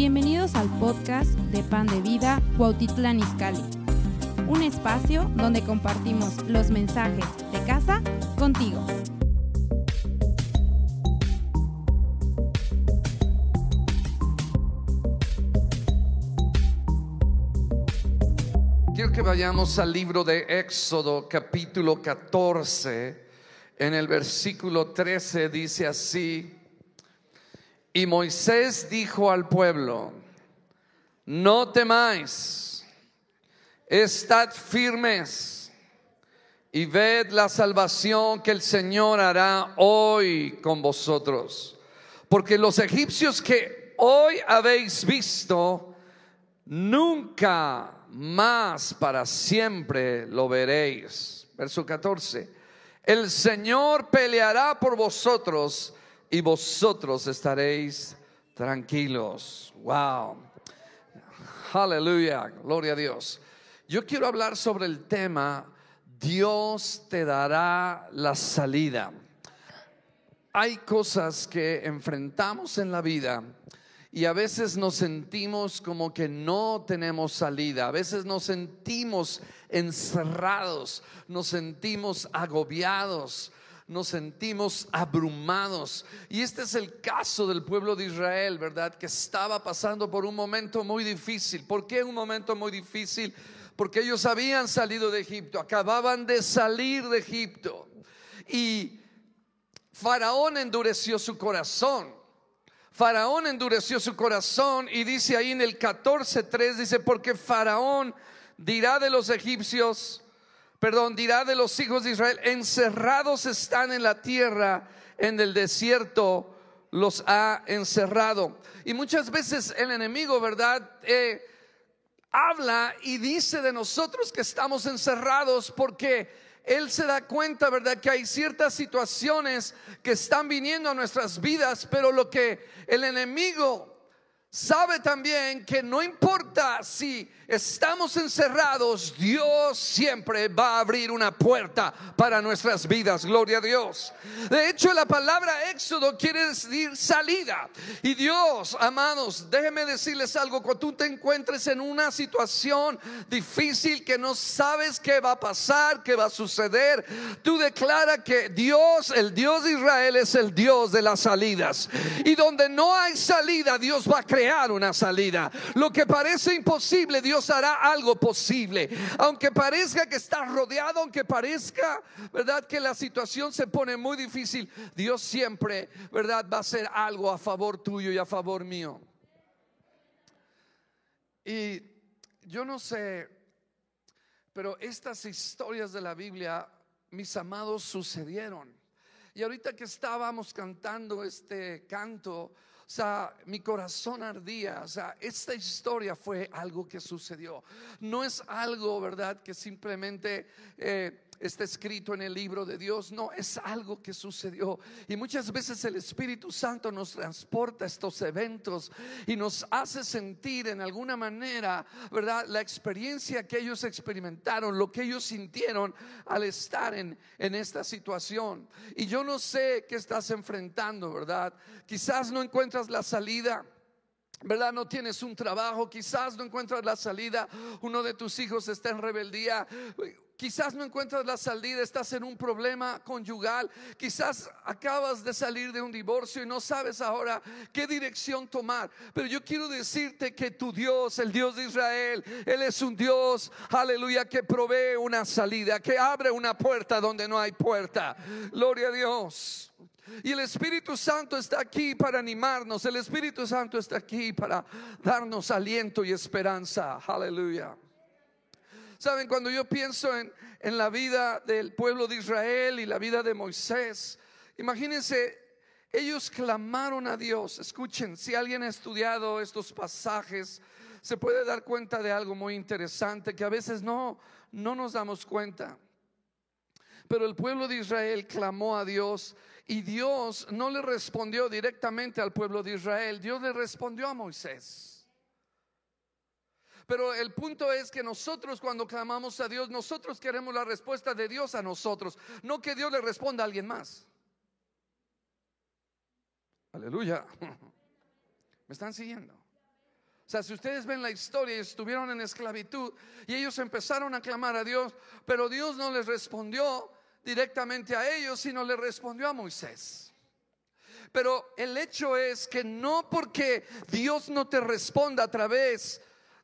Bienvenidos al podcast de Pan de Vida Cuautitlán Izcalli, un espacio donde compartimos los mensajes de casa contigo. Quiero que vayamos al libro de Éxodo capítulo 14. En el versículo 13 dice así, y Moisés dijo al pueblo, no temáis, estad firmes y ved la salvación que el Señor hará hoy con vosotros. Porque los egipcios que hoy habéis visto, nunca más para siempre lo veréis. Verso 14. El Señor peleará por vosotros y vosotros estaréis tranquilos. Wow. Aleluya. Gloria a Dios. Yo quiero hablar sobre el tema Dios te dará la salida. Hay cosas que enfrentamos en la vida y a veces nos sentimos como que no tenemos salida, a veces nos sentimos encerrados, nos sentimos agobiados, nos sentimos abrumados. Y este es el caso del pueblo de Israel, ¿verdad? Que estaba pasando por un momento muy difícil. ¿Por qué un momento muy difícil? Porque ellos habían salido de Egipto, acababan de salir de Egipto. Y Faraón endureció su corazón. Faraón endureció su corazón y dice ahí en el 14.3, dice, porque Faraón dirá de los egipcios, perdón, dirá de los hijos de Israel, encerrados están en la tierra, en el desierto los ha encerrado. Y muchas veces el enemigo, ¿verdad? Eh, habla y dice de nosotros que estamos encerrados porque él se da cuenta, ¿verdad? Que hay ciertas situaciones que están viniendo a nuestras vidas, pero lo que el enemigo sabe también que no importa si estamos encerrados, Dios siempre va a abrir una puerta para nuestras vidas. Gloria a Dios. De hecho, la palabra éxodo quiere decir salida. Y Dios, amados, déjeme decirles algo. Cuando tú te encuentres en una situación difícil que no sabes qué va a pasar, qué va a suceder, tú declara que Dios, el Dios de Israel, es el Dios de las salidas. Y donde no hay salida, Dios va a crear una salida. Lo que parece imposible, Dios hará algo posible. Aunque parezca que estás rodeado, aunque parezca, ¿verdad? Que la situación se pone muy difícil, Dios siempre, ¿verdad? Va a hacer algo a favor tuyo y a favor mío. Y yo no sé, pero estas historias de la Biblia, mis amados, sucedieron. Y ahorita que estábamos cantando este canto, o sea, mi corazón ardía. O sea, esta historia fue algo que sucedió. No es algo, ¿verdad? Que simplemente... Eh, está escrito en el libro de Dios, no, es algo que sucedió. Y muchas veces el Espíritu Santo nos transporta estos eventos y nos hace sentir en alguna manera, ¿verdad? La experiencia que ellos experimentaron, lo que ellos sintieron al estar en, en esta situación. Y yo no sé qué estás enfrentando, ¿verdad? Quizás no encuentras la salida. ¿verdad? No tienes un trabajo, quizás no encuentras la salida, uno de tus hijos está en rebeldía, Quizás no encuentras la salida, estás en un problema conyugal, quizás acabas de salir de un divorcio y no sabes ahora qué dirección tomar. Pero yo quiero decirte que tu Dios, el Dios de Israel, Él es un Dios, aleluya, que provee una salida, que abre una puerta donde no hay puerta. Gloria a Dios. Y el Espíritu Santo está aquí para animarnos, el Espíritu Santo está aquí para darnos aliento y esperanza. Aleluya. Saben, cuando yo pienso en, en la vida del pueblo de Israel y la vida de Moisés, imagínense, ellos clamaron a Dios. Escuchen, si alguien ha estudiado estos pasajes, se puede dar cuenta de algo muy interesante que a veces no, no nos damos cuenta. Pero el pueblo de Israel clamó a Dios y Dios no le respondió directamente al pueblo de Israel, Dios le respondió a Moisés. Pero el punto es que nosotros cuando clamamos a Dios, nosotros queremos la respuesta de Dios a nosotros, no que Dios le responda a alguien más. Aleluya. ¿Me están siguiendo? O sea, si ustedes ven la historia, estuvieron en esclavitud y ellos empezaron a clamar a Dios, pero Dios no les respondió directamente a ellos, sino le respondió a Moisés. Pero el hecho es que no porque Dios no te responda a través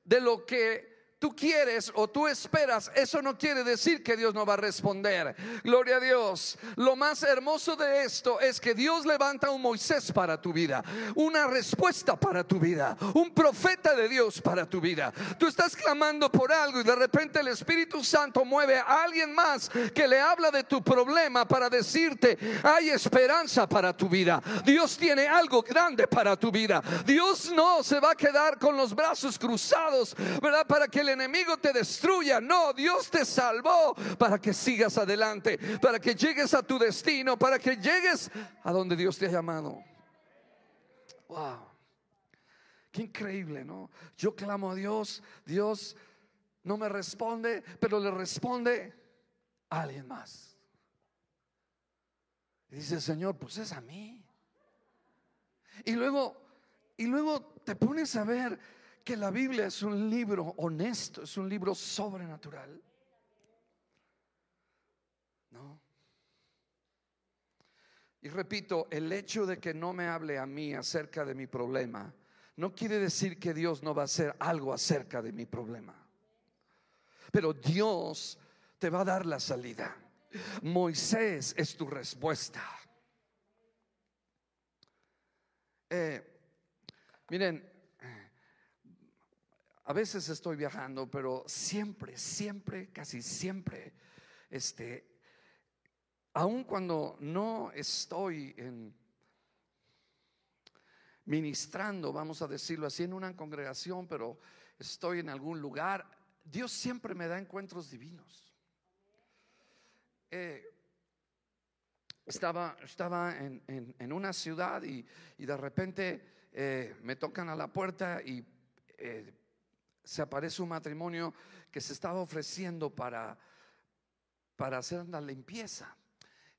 de lo que tú quieres o tú esperas, eso no quiere decir que Dios no va a responder. Gloria a Dios. Lo más hermoso de esto es que Dios levanta un Moisés para tu vida, una respuesta para tu vida, un profeta de Dios para tu vida. Tú estás clamando por algo y de repente el Espíritu Santo mueve a alguien más que le habla de tu problema para decirte, hay esperanza para tu vida. Dios tiene algo grande para tu vida. Dios no se va a quedar con los brazos cruzados, ¿verdad? Para que el enemigo te destruya. No, Dios te salvó para que sigas adelante, para que llegues a tu destino, para que llegues a donde Dios te ha llamado. Wow. Qué increíble, ¿no? Yo clamo a Dios, Dios no me responde, pero le responde a alguien más. Y dice, Señor, pues es a mí. Y luego, y luego te pones a ver que la Biblia es un libro honesto, es un libro sobrenatural. ¿No? Y repito, el hecho de que no me hable a mí acerca de mi problema, no quiere decir que Dios no va a hacer algo acerca de mi problema. Pero Dios te va a dar la salida. Moisés es tu respuesta. Eh, miren, a veces estoy viajando, pero siempre, siempre, casi siempre, este, aun cuando no estoy en ministrando, vamos a decirlo así, en una congregación, pero estoy en algún lugar, Dios siempre me da encuentros divinos. Eh, estaba, estaba en, una ciudad y, de repente eh, me tocan a la puerta y eh, se aparece un matrimonio que se estaba ofreciendo para, para hacer la limpieza.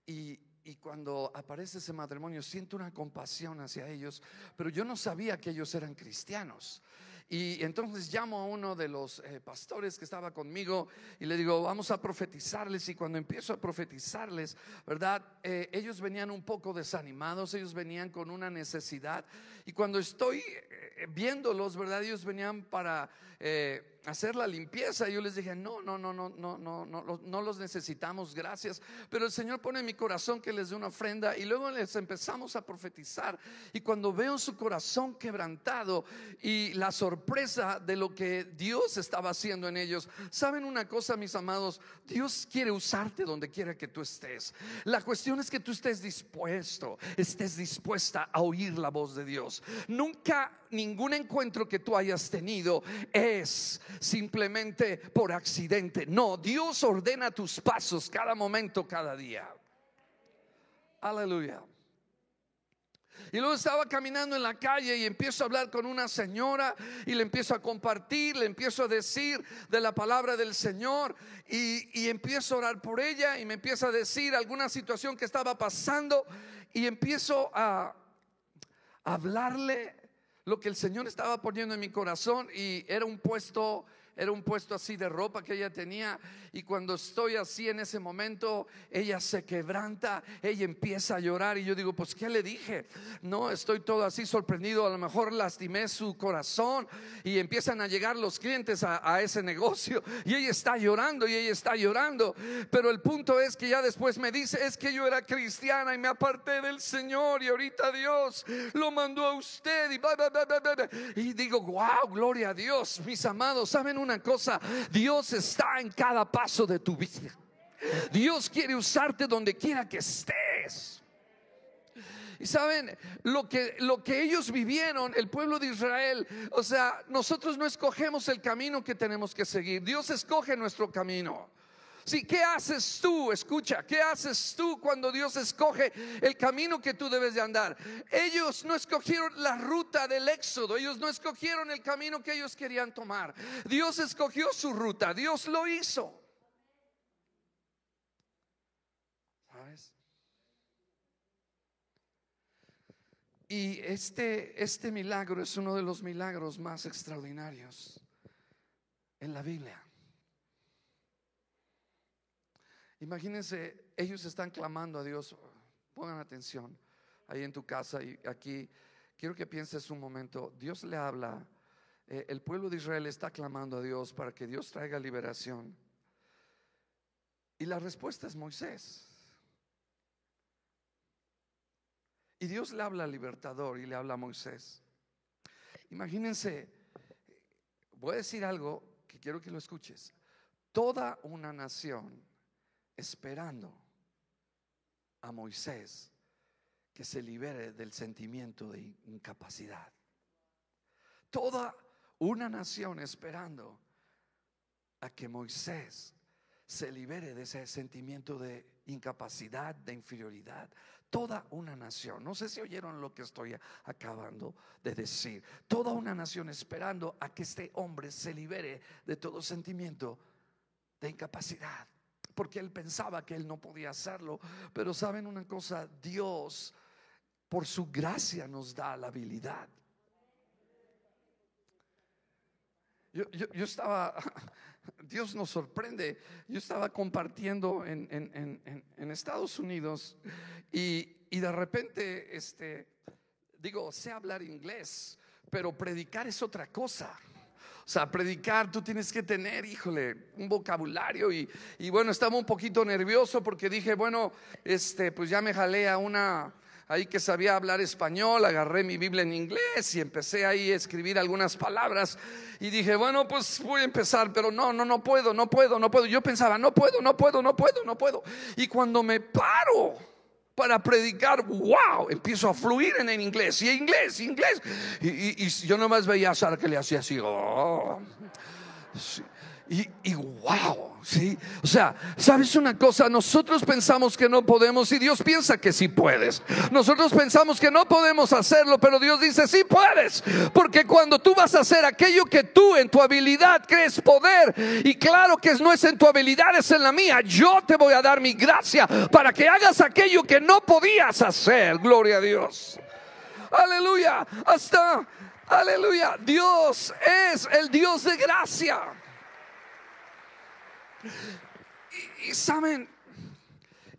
Y, y cuando aparece ese matrimonio, siento una compasión hacia ellos, pero yo no sabía que ellos eran cristianos. Y entonces llamo a uno de los eh, pastores que estaba conmigo y le digo, vamos a profetizarles. Y cuando empiezo a profetizarles, ¿verdad? Eh, ellos venían un poco desanimados, ellos venían con una necesidad. Y cuando estoy eh, viéndolos, ¿verdad? Ellos venían para hacer la limpieza. Yo les dije, no, no, no, no, no, no, no, no los necesitamos, gracias. Pero el Señor pone en mi corazón que les dé una ofrenda y luego les empezamos a profetizar. Y cuando veo su corazón quebrantado y la sorpresa de lo que Dios estaba haciendo en ellos, saben una cosa, mis amados, Dios quiere usarte donde quiera que tú estés. La cuestión es que tú estés dispuesto, estés dispuesta a oír la voz de Dios. Nunca ningún encuentro que tú hayas tenido es simplemente por accidente. No, Dios ordena tus pasos cada momento, cada día. Aleluya. Y luego estaba caminando en la calle y empiezo a hablar con una señora y le empiezo a compartir, le empiezo a decir de la palabra del Señor y, y empiezo a orar por ella y me empieza a decir alguna situación que estaba pasando y empiezo a hablarle lo que el Señor estaba poniendo en mi corazón y era un puesto era un puesto así de ropa que ella tenía y cuando estoy así en ese momento, ella se quebranta, ella empieza a llorar y yo digo, pues ¿qué le dije? No, estoy todo así sorprendido, a lo mejor lastimé su corazón y empiezan a llegar los clientes a, ese negocio y ella está llorando y ella está llorando, pero el punto es que ya después me dice, es que yo era cristiana y me aparté del Señor y ahorita Dios lo mandó a usted y, y digo, wow, gloria a Dios, mis amados, ¿saben una cosa, Dios está en cada paso de tu vida. Dios quiere usarte donde quiera que estés. Y saben, lo que, lo que ellos vivieron, el pueblo de Israel, o sea, nosotros no escogemos el camino que tenemos que seguir, Dios escoge nuestro camino. Sí, ¿qué haces tú? Escucha, ¿qué haces tú cuando Dios escoge el camino que tú debes de andar? Ellos no escogieron la ruta del éxodo, ellos no escogieron el camino que ellos querían tomar. Dios escogió su ruta, Dios lo hizo. ¿Sabes? Y este, este milagro es uno de los milagros más extraordinarios en la Biblia. Imagínense, ellos están clamando a Dios. Pongan atención ahí en tu casa y aquí. Quiero que pienses un momento. Dios le habla. Eh, el pueblo de Israel está clamando a Dios para que Dios traiga liberación. Y la respuesta es Moisés. Y Dios le habla al libertador y le habla a Moisés. Imagínense, voy a decir algo que quiero que lo escuches. Toda una nación esperando a Moisés que se libere del sentimiento de incapacidad. Toda una nación esperando a que Moisés se libere de ese sentimiento de incapacidad, de inferioridad. Toda una nación, no sé si oyeron lo que estoy acabando de decir, toda una nación esperando a que este hombre se libere de todo sentimiento de incapacidad, porque él pensaba que él no podía hacerlo, pero saben una cosa, Dios por su gracia nos da la habilidad. Yo, estaba, Dios nos sorprende, yo estaba compartiendo en, en, Estados Unidos y, y, de repente, este, digo, sé hablar inglés, pero predicar es otra cosa. O sea, predicar tú tienes que tener, híjole, un vocabulario y, y bueno, estaba un poquito nervioso porque dije, bueno, este, pues ya me jalé a una, ahí que sabía hablar español, agarré mi Biblia en inglés y empecé ahí a escribir algunas palabras y dije, bueno, pues voy a empezar, pero no, no, no puedo, no puedo, no puedo. Yo pensaba, no puedo, no puedo, no puedo, no puedo. Y cuando me paro para predicar, wow, empiezo a fluir en el inglés y inglés, inglés. Y, y, yo nomás veía a Sara que le hacía así, oh. Y, y, wow, ¿sí? O sea, ¿sabes una cosa? Nosotros pensamos que no podemos y Dios piensa que sí puedes. Nosotros pensamos que no podemos hacerlo, pero Dios dice sí puedes. Porque cuando tú vas a hacer aquello que tú en tu habilidad crees poder, y claro que no es en tu habilidad, es en la mía, yo te voy a dar mi gracia para que hagas aquello que no podías hacer. Gloria a Dios. Aleluya. Hasta, aleluya. Dios es el Dios de gracia. Y, saben,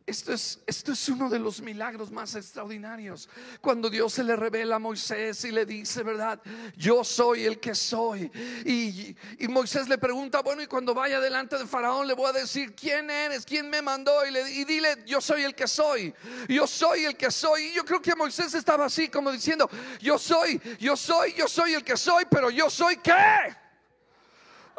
esto es, esto es, uno de los milagros más extraordinarios. Cuando Dios se le revela a Moisés y le dice, ¿verdad? Yo soy el que soy. Y, Moisés le pregunta, bueno, y cuando vaya delante de Faraón le voy a decir, ¿quién eres? ¿Quién me mandó? Y, y dile, yo soy el que soy. Yo soy el que soy. Y yo creo que Moisés estaba así como diciendo, yo soy, yo soy, yo soy el que soy, pero yo soy qué.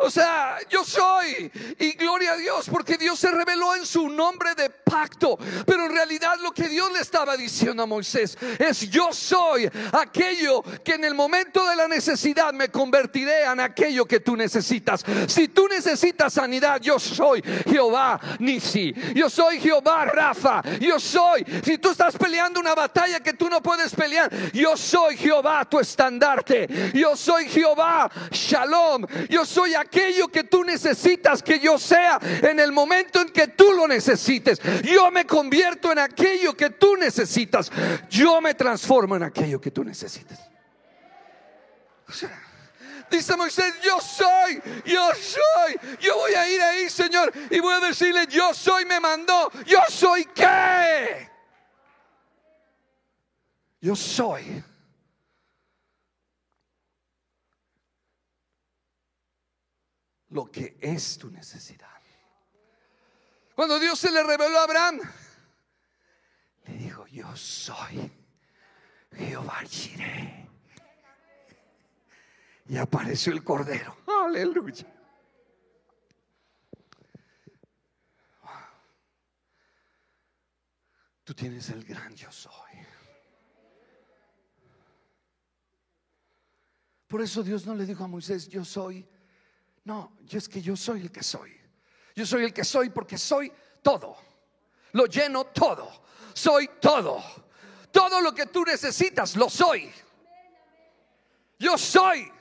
O sea, yo soy. Y gloria a Dios, porque Dios se reveló en su nombre de pacto. Pero en realidad lo que Dios le estaba diciendo a Moisés es, yo soy aquello que en el momento de la necesidad me convertiré en aquello que tú necesitas. Si tú necesitas sanidad, yo soy Jehová Nisi. Yo soy Jehová Rafa. Yo soy. Si tú estás peleando una batalla que tú no puedes pelear, yo soy Jehová tu estandarte. Yo soy Jehová Shalom. Yo soy aquello aquello que tú necesitas que yo sea en el momento en que tú lo necesites. Yo me convierto en aquello que tú necesitas. Yo me transformo en aquello que tú necesitas. Dice Moisés, yo soy, yo soy, yo voy a ir ahí, Señor, y voy a decirle, yo soy, me mandó, yo soy qué. Yo soy. Lo que es tu necesidad. Cuando Dios se le reveló a Abraham, le dijo, yo soy Jehová Jireh. Y apareció el cordero. Aleluya. Tú tienes el gran yo soy. Por eso Dios no le dijo a Moisés, yo soy no, yo es que yo soy el que soy. Yo soy el que soy porque soy todo. Lo lleno todo. Soy todo. Todo lo que tú necesitas, lo soy. Yo soy.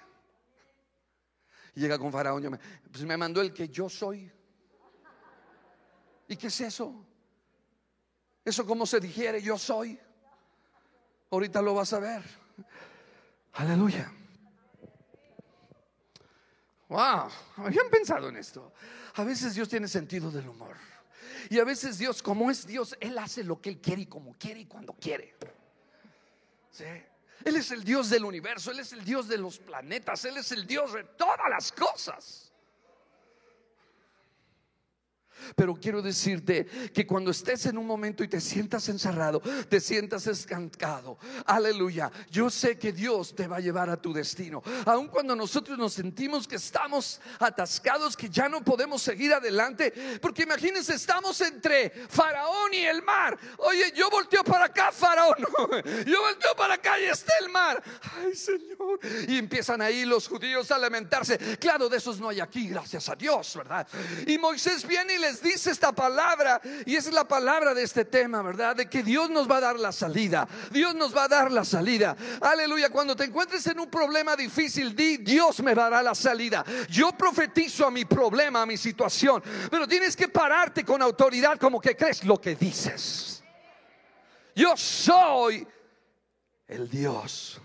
llega con Faraón, pues me mandó el que yo soy. ¿Y qué es eso? Eso como se dijere, yo soy. Ahorita lo vas a ver. Aleluya. Wow, habían pensado en esto. A veces Dios tiene sentido del humor. Y a veces Dios, como es Dios, Él hace lo que Él quiere y como quiere y cuando quiere. ¿Sí? Él es el Dios del universo, Él es el Dios de los planetas, Él es el Dios de todas las cosas. Pero quiero decirte que cuando estés en un momento y te sientas encerrado, te sientas estancado, aleluya, yo sé que Dios te va a llevar a tu destino. Aun cuando nosotros nos sentimos que estamos atascados, que ya no podemos seguir adelante, porque imagínense, estamos entre Faraón y el mar. Oye, yo volteo para acá, Faraón, yo volteo para acá y está el mar. Ay, Señor. Y empiezan ahí los judíos a lamentarse. Claro, de esos no hay aquí, gracias a Dios, ¿verdad? Y Moisés viene y le dice esta palabra, y esa es la palabra de este tema, ¿verdad? De que Dios nos va a dar la salida. Dios nos va a dar la salida. Aleluya. Cuando te encuentres en un problema difícil, di, Dios me dará la salida. Yo profetizo a mi problema, a mi situación. Pero tienes que pararte con autoridad como que crees lo que dices. Yo soy el Dios.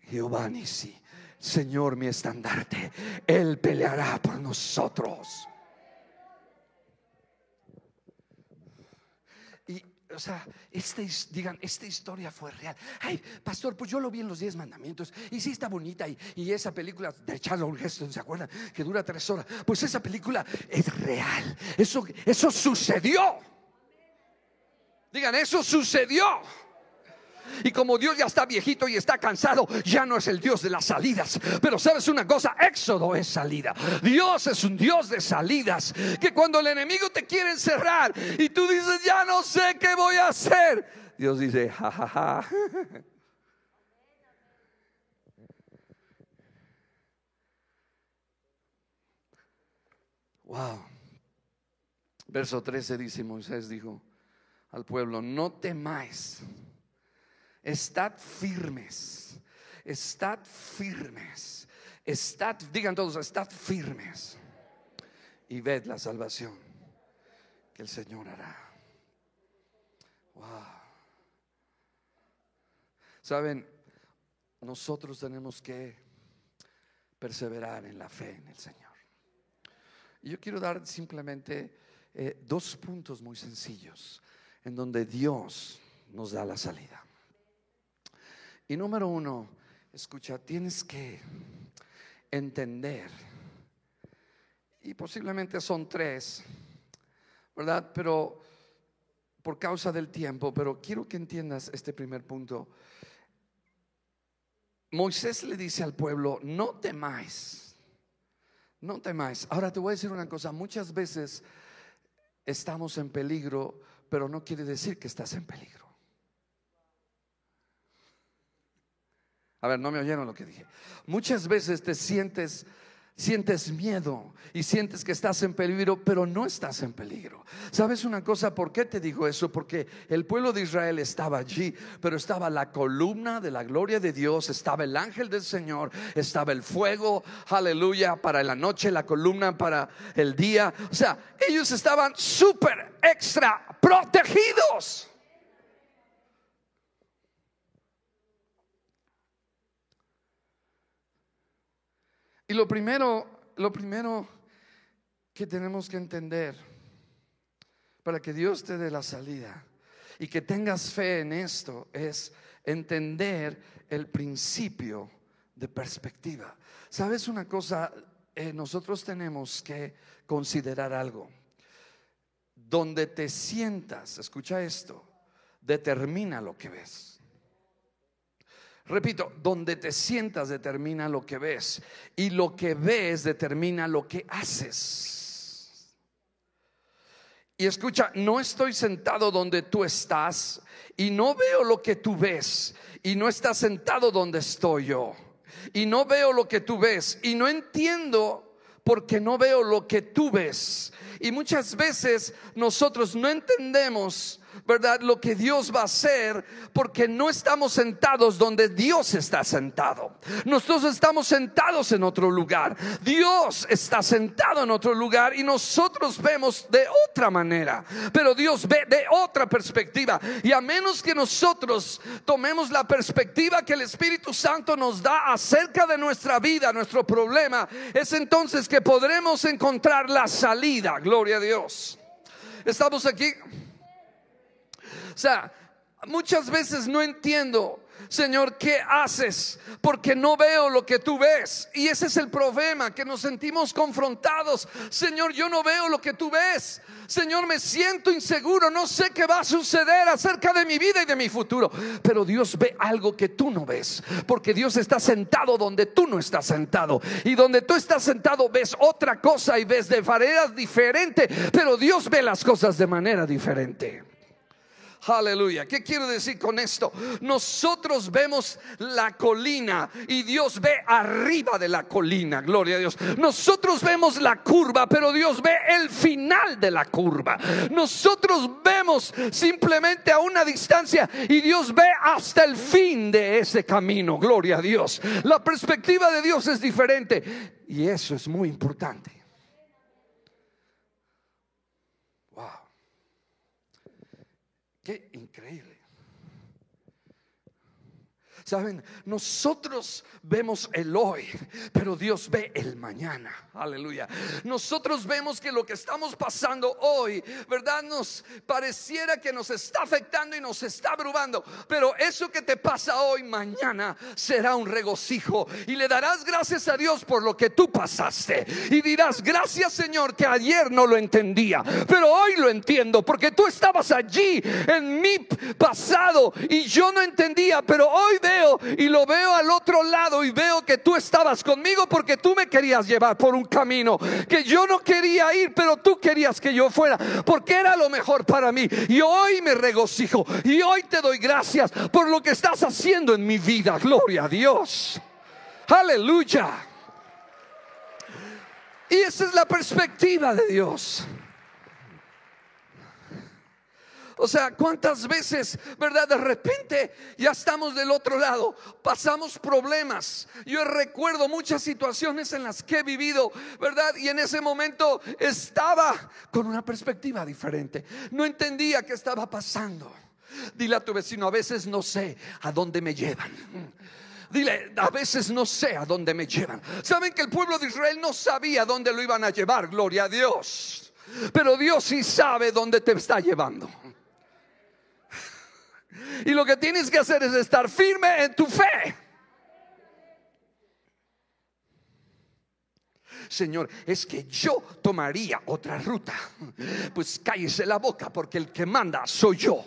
Jehová Nisi. Señor mi estandarte, Él peleará por nosotros. O sea, este, digan, esta historia fue real. Ay, pastor, pues yo lo vi en los diez mandamientos y sí está bonita. Y, y esa película de Charles Heston, ¿se acuerdan? Que dura tres horas. Pues esa película es real. Eso, eso sucedió. Digan, eso sucedió. Y como Dios ya está viejito y está cansado, ya no es el Dios de las salidas. Pero sabes una cosa, Éxodo es salida. Dios es un Dios de salidas. Que cuando el enemigo te quiere encerrar y tú dices, ya no sé qué voy a hacer, Dios dice, jajaja. Wow. Verso 13 dice Moisés dijo al pueblo, no temáis Estad firmes. Estad firmes. Estad, digan todos, estad firmes. Y ved la salvación que el Señor hará. Wow. Saben, nosotros tenemos que perseverar en la fe en el Señor. Y yo quiero dar simplemente eh, dos puntos muy sencillos en donde Dios nos da la salida. Y número uno, escucha, tienes que entender, y posiblemente son tres, ¿verdad? Pero por causa del tiempo, pero quiero que entiendas este primer punto. Moisés le dice al pueblo, no temáis, no temáis. Ahora te voy a decir una cosa, muchas veces estamos en peligro, pero no quiere decir que estás en peligro. A ver, no me oyeron lo que dije. Muchas veces te sientes sientes miedo y sientes que estás en peligro, pero no estás en peligro. ¿Sabes una cosa? ¿Por qué te digo eso? Porque el pueblo de Israel estaba allí, pero estaba la columna de la gloria de Dios, estaba el ángel del Señor, estaba el fuego, aleluya, para la noche, la columna para el día. O sea, ellos estaban súper extra protegidos. Y lo primero, lo primero que tenemos que entender para que Dios te dé la salida y que tengas fe en esto es entender el principio de perspectiva. ¿Sabes una cosa? Eh, nosotros tenemos que considerar algo. Donde te sientas, escucha esto, determina lo que ves. Repito, donde te sientas determina lo que ves y lo que ves determina lo que haces. Y escucha, no estoy sentado donde tú estás y no veo lo que tú ves y no estás sentado donde estoy yo y no veo lo que tú ves y no entiendo porque no veo lo que tú ves. Y muchas veces nosotros no entendemos ¿verdad? Lo que Dios va a hacer porque no estamos sentados donde Dios está sentado. Nosotros estamos sentados en otro lugar. Dios está sentado en otro lugar y nosotros vemos de otra manera. Pero Dios ve de otra perspectiva. Y a menos que nosotros tomemos la perspectiva que el Espíritu Santo nos da acerca de nuestra vida, nuestro problema, es entonces que podremos encontrar la salida. Gloria a Dios. Estamos aquí. O sea, muchas veces no entiendo, Señor, ¿qué haces? Porque no veo lo que tú ves. Y ese es el problema, que nos sentimos confrontados. Señor, yo no veo lo que tú ves. Señor, me siento inseguro, no sé qué va a suceder acerca de mi vida y de mi futuro. Pero Dios ve algo que tú no ves, porque Dios está sentado donde tú no estás sentado. Y donde tú estás sentado ves otra cosa y ves de manera diferente, pero Dios ve las cosas de manera diferente. Aleluya. ¿Qué quiero decir con esto? Nosotros vemos la colina y Dios ve arriba de la colina. Gloria a Dios. Nosotros vemos la curva, pero Dios ve el final de la curva. Nosotros vemos simplemente a una distancia y Dios ve hasta el fin de ese camino. Gloria a Dios. La perspectiva de Dios es diferente y eso es muy importante. Qué increíble. Saben, nosotros vemos el hoy, pero Dios ve el mañana. Aleluya. Nosotros vemos que lo que estamos pasando hoy, ¿verdad? Nos pareciera que nos está afectando y nos está abrumando. Pero eso que te pasa hoy, mañana será un regocijo. Y le darás gracias a Dios por lo que tú pasaste. Y dirás, gracias Señor, que ayer no lo entendía, pero hoy lo entiendo, porque tú estabas allí en mi pasado y yo no entendía, pero hoy veo y lo veo al otro lado y veo que tú estabas conmigo porque tú me querías llevar por un camino que yo no quería ir, pero tú querías que yo fuera porque era lo mejor para mí. Y hoy me regocijo y hoy te doy gracias por lo que estás haciendo en mi vida. Gloria a Dios. Aleluya. Y esa es la perspectiva de Dios. O sea, ¿cuántas veces, verdad? De repente ya estamos del otro lado, pasamos problemas. Yo recuerdo muchas situaciones en las que he vivido, ¿verdad? Y en ese momento estaba con una perspectiva diferente. No entendía qué estaba pasando. Dile a tu vecino, a veces no sé a dónde me llevan. Dile, a veces no sé a dónde me llevan. Saben que el pueblo de Israel no sabía dónde lo iban a llevar, gloria a Dios. Pero Dios sí sabe dónde te está llevando. Y lo que tienes que hacer es estar firme en tu fe. Señor, es que yo tomaría otra ruta. Pues cállese la boca porque el que manda soy yo.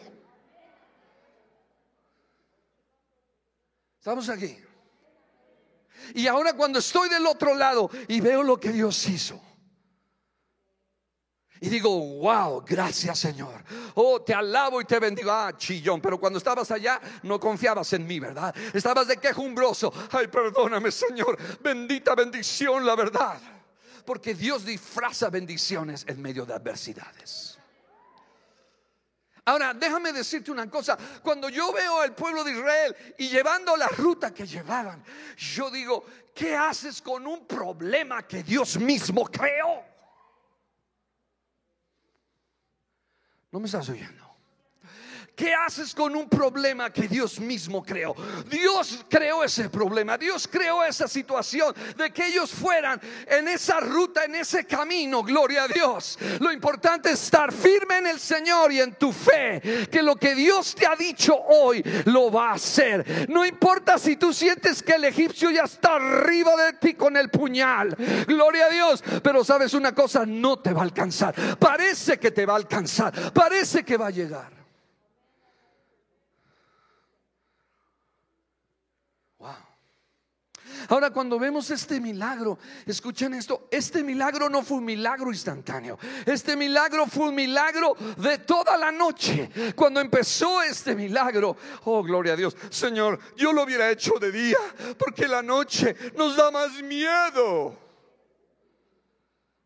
Estamos aquí. Y ahora cuando estoy del otro lado y veo lo que Dios hizo. Y digo, wow, gracias Señor. Oh, te alabo y te bendigo. Ah, chillón. Pero cuando estabas allá, no confiabas en mí, ¿verdad? Estabas de quejumbroso. Ay, perdóname, Señor. Bendita bendición, la verdad. Porque Dios disfraza bendiciones en medio de adversidades. Ahora, déjame decirte una cosa. Cuando yo veo al pueblo de Israel y llevando la ruta que llevaban, yo digo, ¿qué haces con un problema que Dios mismo creó? No me estás oyendo. ¿Qué haces con un problema que Dios mismo creó? Dios creó ese problema, Dios creó esa situación de que ellos fueran en esa ruta, en ese camino, gloria a Dios. Lo importante es estar firme en el Señor y en tu fe, que lo que Dios te ha dicho hoy lo va a hacer. No importa si tú sientes que el egipcio ya está arriba de ti con el puñal, gloria a Dios, pero sabes una cosa, no te va a alcanzar. Parece que te va a alcanzar, parece que va a llegar. Ahora, cuando vemos este milagro, escuchen esto, este milagro no fue un milagro instantáneo, este milagro fue un milagro de toda la noche. Cuando empezó este milagro, oh, gloria a Dios, Señor, yo lo hubiera hecho de día, porque la noche nos da más miedo.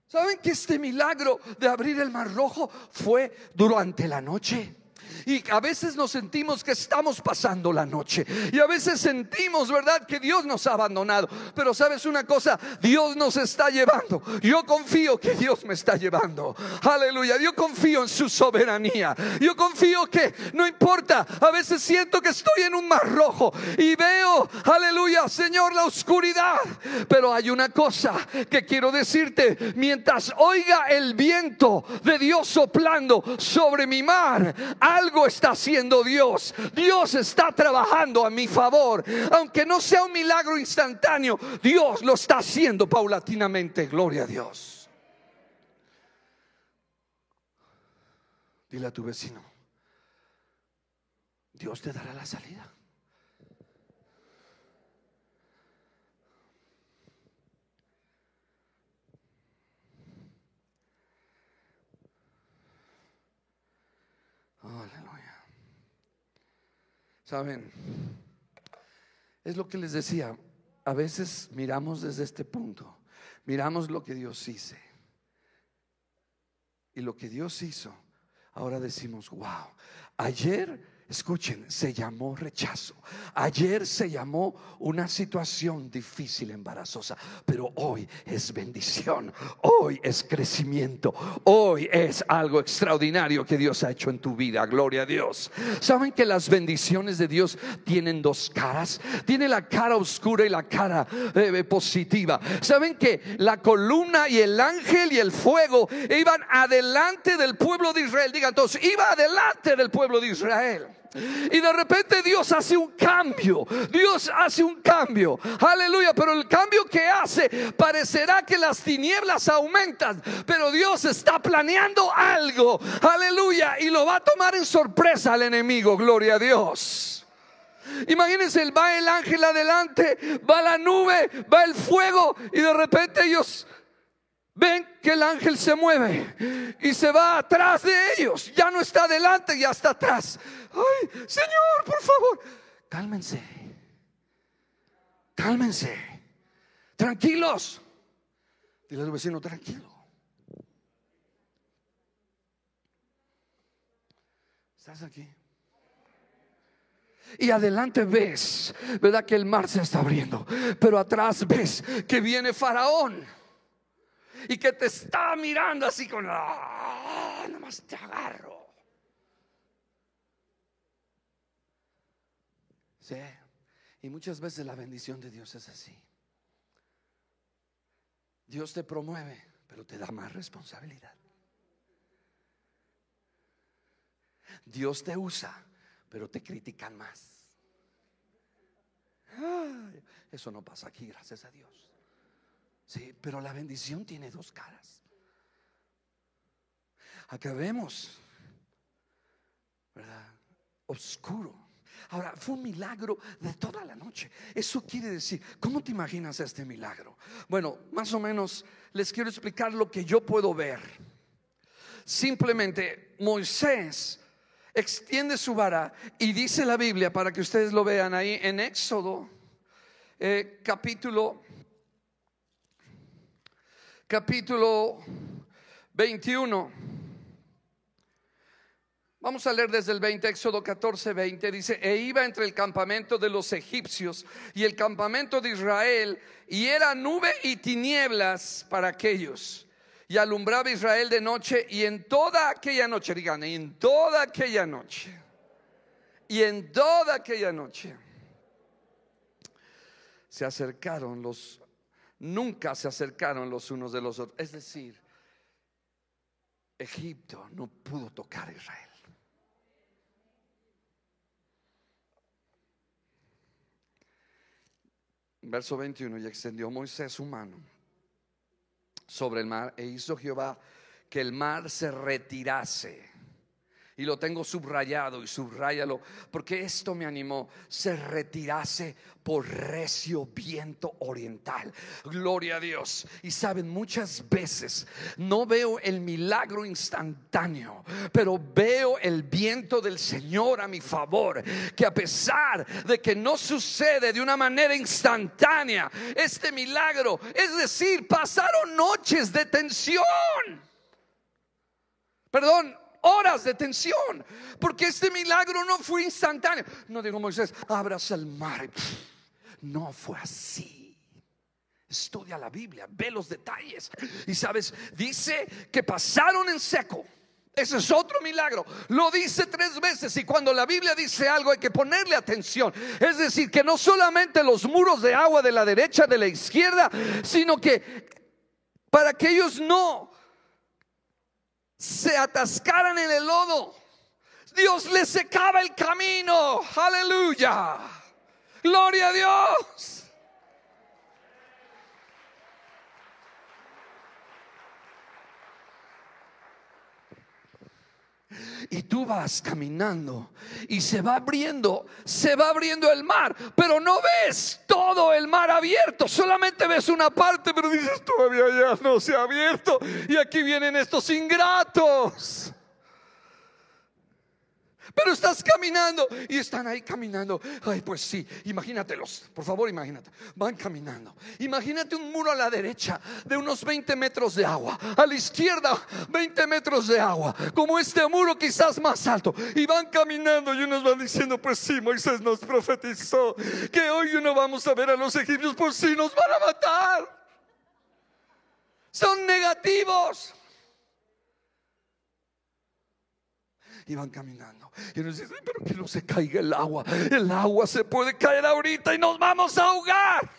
¿Saben que este milagro de abrir el mar rojo fue durante la noche? Y a veces nos sentimos que estamos pasando la noche. Y a veces sentimos, ¿verdad?, que Dios nos ha abandonado. Pero sabes una cosa, Dios nos está llevando. Yo confío que Dios me está llevando. Aleluya. Yo confío en su soberanía. Yo confío que no importa. A veces siento que estoy en un mar rojo y veo, aleluya, Señor, la oscuridad. Pero hay una cosa que quiero decirte. Mientras oiga el viento de Dios soplando sobre mi mar, algo está haciendo Dios. Dios está trabajando a mi favor. Aunque no sea un milagro instantáneo, Dios lo está haciendo paulatinamente. Gloria a Dios. Dile a tu vecino, Dios te dará la salida. Aleluya. Saben, es lo que les decía. A veces miramos desde este punto, miramos lo que Dios hizo. Y lo que Dios hizo, ahora decimos, wow, ayer Escuchen, se llamó rechazo. Ayer se llamó una situación difícil, embarazosa, pero hoy es bendición, hoy es crecimiento, hoy es algo extraordinario que Dios ha hecho en tu vida. Gloria a Dios. ¿Saben que las bendiciones de Dios tienen dos caras? Tiene la cara oscura y la cara eh, positiva. ¿Saben que la columna y el ángel y el fuego iban adelante del pueblo de Israel? Digan todos, iba adelante del pueblo de Israel. Y de repente Dios hace un cambio. Dios hace un cambio. Aleluya. Pero el cambio que hace parecerá que las tinieblas aumentan. Pero Dios está planeando algo. Aleluya. Y lo va a tomar en sorpresa al enemigo. Gloria a Dios. Imagínense, va el ángel adelante, va la nube, va el fuego y de repente ellos ven que el ángel se mueve y se va atrás de ellos. Ya no está adelante, ya está atrás. Ay, Señor, por favor, cálmense. Cálmense. Tranquilos. Dile al vecino, tranquilo. ¿Estás aquí? Y adelante ves, ¿verdad? Que el mar se está abriendo. Pero atrás ves que viene Faraón y que te está mirando así con, ah, nomás te agarro. Sí, y muchas veces la bendición de Dios es así. Dios te promueve, pero te da más responsabilidad. Dios te usa, pero te critican más. Eso no pasa aquí, gracias a Dios. Sí, pero la bendición tiene dos caras. Acá vemos, ¿verdad? Oscuro. Ahora, fue un milagro de toda la noche. Eso quiere decir, ¿cómo te imaginas este milagro? Bueno, más o menos les quiero explicar lo que yo puedo ver. Simplemente Moisés extiende su vara y dice la Biblia para que ustedes lo vean ahí en Éxodo eh, capítulo capítulo 21. Vamos a leer desde el 20, Éxodo 14, 20. Dice, e iba entre el campamento de los egipcios y el campamento de Israel, y era nube y tinieblas para aquellos. Y alumbraba Israel de noche, y en toda aquella noche, digan, en toda aquella noche, y en toda aquella noche, se acercaron los nunca se acercaron los unos de los otros. Es decir, Egipto no pudo tocar a Israel. Verso 21, y extendió Moisés su mano sobre el mar e hizo Jehová que el mar se retirase y lo tengo subrayado y subrayalo, porque esto me animó, se retirase por recio viento oriental. Gloria a Dios. Y saben, muchas veces no veo el milagro instantáneo, pero veo el viento del Señor a mi favor, que a pesar de que no sucede de una manera instantánea, este milagro, es decir, pasaron noches de tensión. Perdón, horas de tensión, porque este milagro no fue instantáneo. No digo Moisés, abras el mar. No fue así. Estudia la Biblia, ve los detalles. Y sabes, dice que pasaron en seco. Ese es otro milagro. Lo dice tres veces y cuando la Biblia dice algo hay que ponerle atención. Es decir, que no solamente los muros de agua de la derecha, de la izquierda, sino que para que ellos no se atascaran en el lodo, Dios les secaba el camino. Aleluya. Gloria a Dios. Y tú vas caminando y se va abriendo, se va abriendo el mar, pero no ves todo el mar abierto, solamente ves una parte, pero dices, todavía ya no se ha abierto y aquí vienen estos ingratos. Pero estás caminando y están ahí caminando. Ay, pues sí, imagínatelos, por favor, imagínate. Van caminando. Imagínate un muro a la derecha de unos 20 metros de agua. A la izquierda, 20 metros de agua. Como este muro quizás más alto. Y van caminando y unos van diciendo, pues sí, Moisés nos profetizó que hoy no vamos a ver a los egipcios, por si nos van a matar. Son negativos. Y van caminando. Y nos dicen, pero que no se caiga el agua. El agua se puede caer ahorita y nos vamos a ahogar.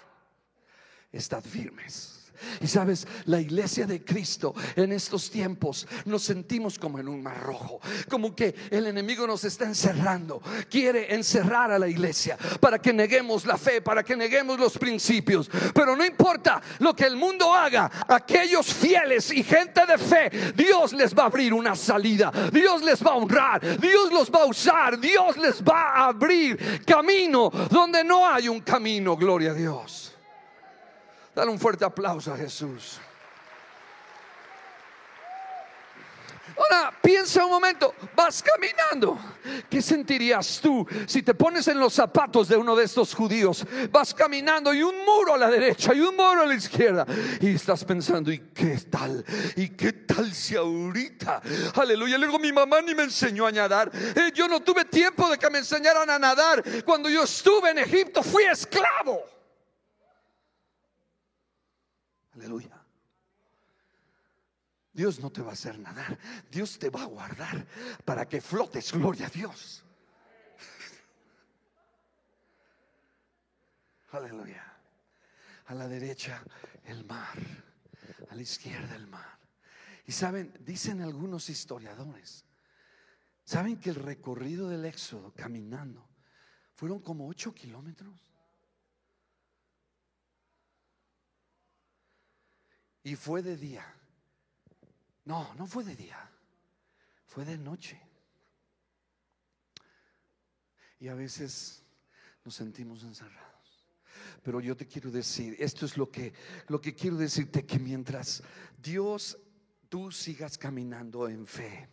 Estad firmes. Y sabes, la iglesia de Cristo en estos tiempos nos sentimos como en un mar rojo, como que el enemigo nos está encerrando, quiere encerrar a la iglesia para que neguemos la fe, para que neguemos los principios. Pero no importa lo que el mundo haga, aquellos fieles y gente de fe, Dios les va a abrir una salida, Dios les va a honrar, Dios los va a usar, Dios les va a abrir camino donde no hay un camino, gloria a Dios. Dale un fuerte aplauso a Jesús. Ahora piensa un momento, vas caminando. ¿Qué sentirías tú si te pones en los zapatos de uno de estos judíos? Vas caminando y un muro a la derecha y un muro a la izquierda. Y estás pensando, ¿y qué tal? ¿Y qué tal si ahorita? Aleluya. Luego mi mamá ni me enseñó a nadar. Eh, yo no tuve tiempo de que me enseñaran a nadar. Cuando yo estuve en Egipto fui esclavo. Aleluya. Dios no te va a hacer nadar. Dios te va a guardar para que flotes. Gloria a Dios. Aleluya. A la derecha el mar. A la izquierda el mar. Y saben, dicen algunos historiadores, saben que el recorrido del éxodo caminando fueron como ocho kilómetros. Y fue de día. No, no fue de día. Fue de noche. Y a veces nos sentimos encerrados. Pero yo te quiero decir, esto es lo que lo que quiero decirte que mientras Dios tú sigas caminando en fe,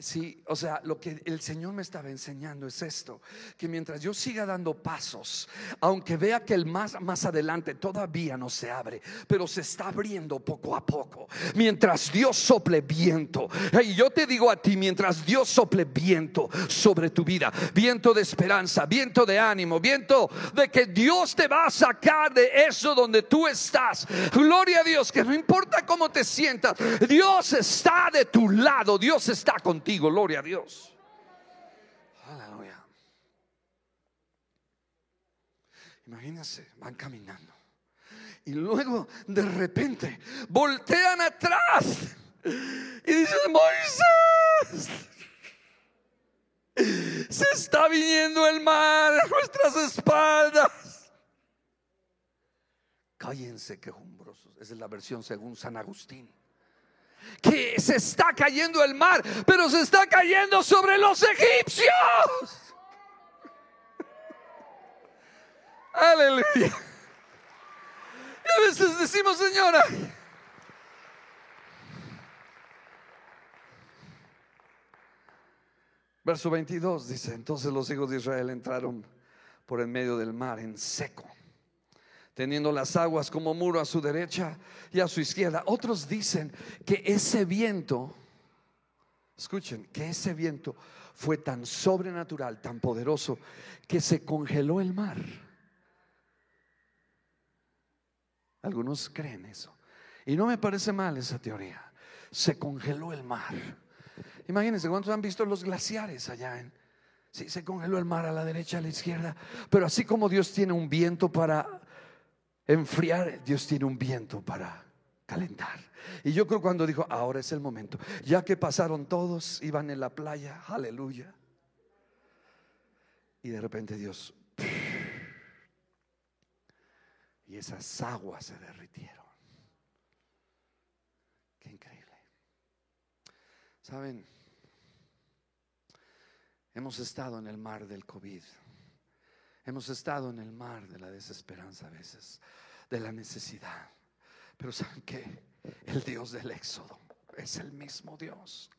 Sí, o sea, lo que el Señor me estaba enseñando es esto, que mientras yo siga dando pasos, aunque vea que el más más adelante todavía no se abre, pero se está abriendo poco a poco, mientras Dios sople viento, y yo te digo a ti, mientras Dios sople viento sobre tu vida, viento de esperanza, viento de ánimo, viento de que Dios te va a sacar de eso donde tú estás. Gloria a Dios, que no importa cómo te sientas, Dios está de tu lado, Dios está contigo gloria a Dios. Aleluya. Imagínense, van caminando. Y luego de repente voltean atrás y dicen, Moisés, se está viniendo el mar a nuestras espaldas. Cállense quejumbrosos. Esa es la versión según San Agustín que se está cayendo el mar, pero se está cayendo sobre los egipcios. Aleluya. Y a veces decimos, Señora, verso 22 dice, entonces los hijos de Israel entraron por el medio del mar en seco teniendo las aguas como muro a su derecha y a su izquierda. Otros dicen que ese viento Escuchen, que ese viento fue tan sobrenatural, tan poderoso, que se congeló el mar. Algunos creen eso. Y no me parece mal esa teoría. Se congeló el mar. Imagínense, ¿cuántos han visto los glaciares allá en... Sí, se congeló el mar a la derecha, a la izquierda. Pero así como Dios tiene un viento para enfriar, Dios tiene un viento para calentar. Y yo creo cuando dijo, ahora es el momento, ya que pasaron todos, iban en la playa, aleluya. Y de repente Dios, y esas aguas se derritieron. Qué increíble. Saben, hemos estado en el mar del COVID. Hemos estado en el mar de la desesperanza a veces, de la necesidad. Pero ¿saben qué? El Dios del Éxodo es el mismo Dios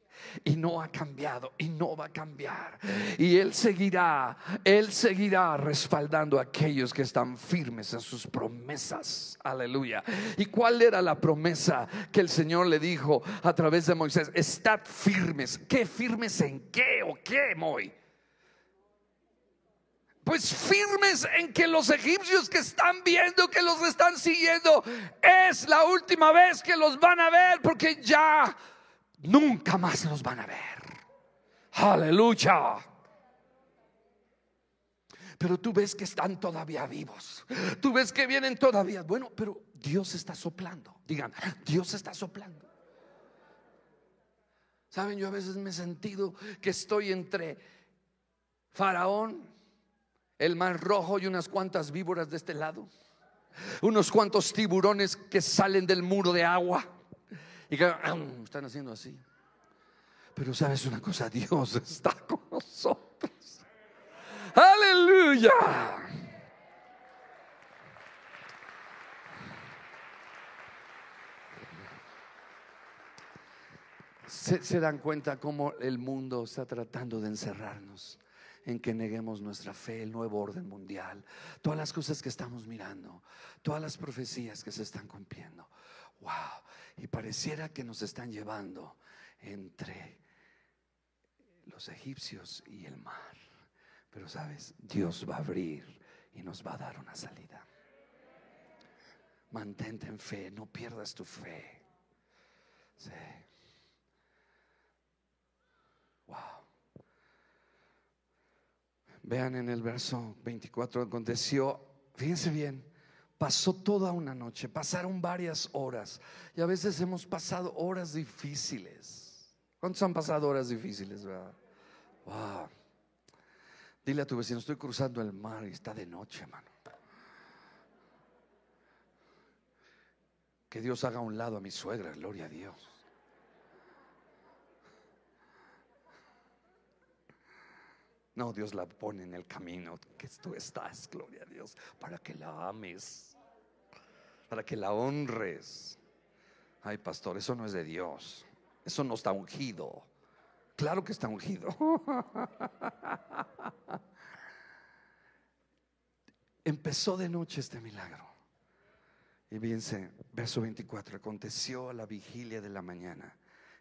y no ha cambiado y no va a cambiar. Y Él seguirá, Él seguirá respaldando a aquellos que están firmes en sus promesas. Aleluya. ¿Y cuál era la promesa que el Señor le dijo a través de Moisés? Estad firmes. ¿Qué firmes en qué o qué, Moy? Pues firmes en que los egipcios que están viendo, que los están siguiendo, es la última vez que los van a ver porque ya nunca más los van a ver. Aleluya. Pero tú ves que están todavía vivos. Tú ves que vienen todavía. Bueno, pero Dios está soplando. Digan, Dios está soplando. Saben, yo a veces me he sentido que estoy entre Faraón el mar rojo y unas cuantas víboras de este lado, unos cuantos tiburones que salen del muro de agua y que están haciendo así. Pero sabes una cosa, Dios está con nosotros. Aleluya. Se, se, dan cuenta cómo el mundo está tratando de encerrarnos en que neguemos nuestra fe, el nuevo orden mundial, todas las cosas que estamos mirando, todas las profecías que se están cumpliendo. Wow, y pareciera que nos están llevando entre los egipcios y el mar. Pero sabes, Dios va a abrir y nos va a dar una salida. Mantente en fe, no pierdas tu fe. Sí. Vean en el verso 24, aconteció, fíjense bien, pasó toda una noche, pasaron varias horas y a veces hemos pasado horas difíciles. ¿Cuántos han pasado horas difíciles? Wow. Dile a tu vecino, estoy cruzando el mar y está de noche, hermano. Que Dios haga a un lado a mi suegra, gloria a Dios. No, Dios la pone en el camino que tú estás, gloria a Dios, para que la ames, para que la honres. Ay, pastor, eso no es de Dios. Eso no está ungido. Claro que está ungido. Empezó de noche este milagro. Y fíjense, verso 24, aconteció a la vigilia de la mañana